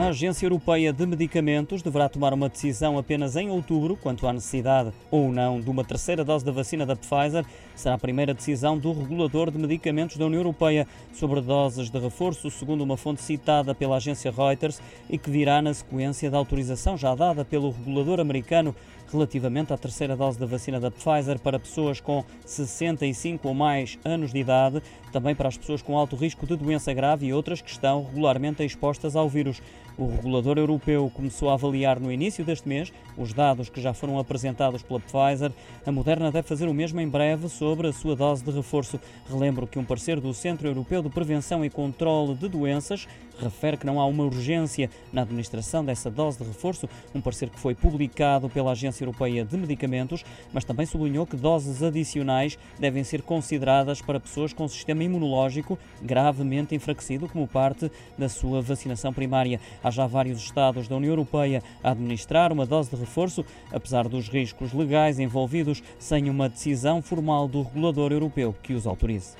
A Agência Europeia de Medicamentos deverá tomar uma decisão apenas em outubro quanto à necessidade ou não de uma terceira dose da vacina da Pfizer. Será a primeira decisão do regulador de medicamentos da União Europeia sobre doses de reforço, segundo uma fonte citada pela agência Reuters, e que virá na sequência da autorização já dada pelo regulador americano relativamente à terceira dose da vacina da Pfizer para pessoas com 65 ou mais anos de idade, também para as pessoas com alto risco de doença grave e outras que estão regularmente expostas ao vírus. O regulador europeu começou a avaliar no início deste mês os dados que já foram apresentados pela Pfizer. A Moderna deve fazer o mesmo em breve sobre a sua dose de reforço. Relembro que um parceiro do Centro Europeu de Prevenção e Controle de Doenças refere que não há uma urgência na administração dessa dose de reforço, um parecer que foi publicado pela Agência Europeia de Medicamentos, mas também sublinhou que doses adicionais devem ser consideradas para pessoas com sistema imunológico gravemente enfraquecido como parte da sua vacinação primária. Há já vários Estados da União Europeia a administrar uma dose de reforço, apesar dos riscos legais envolvidos, sem uma decisão formal do regulador europeu que os autorize.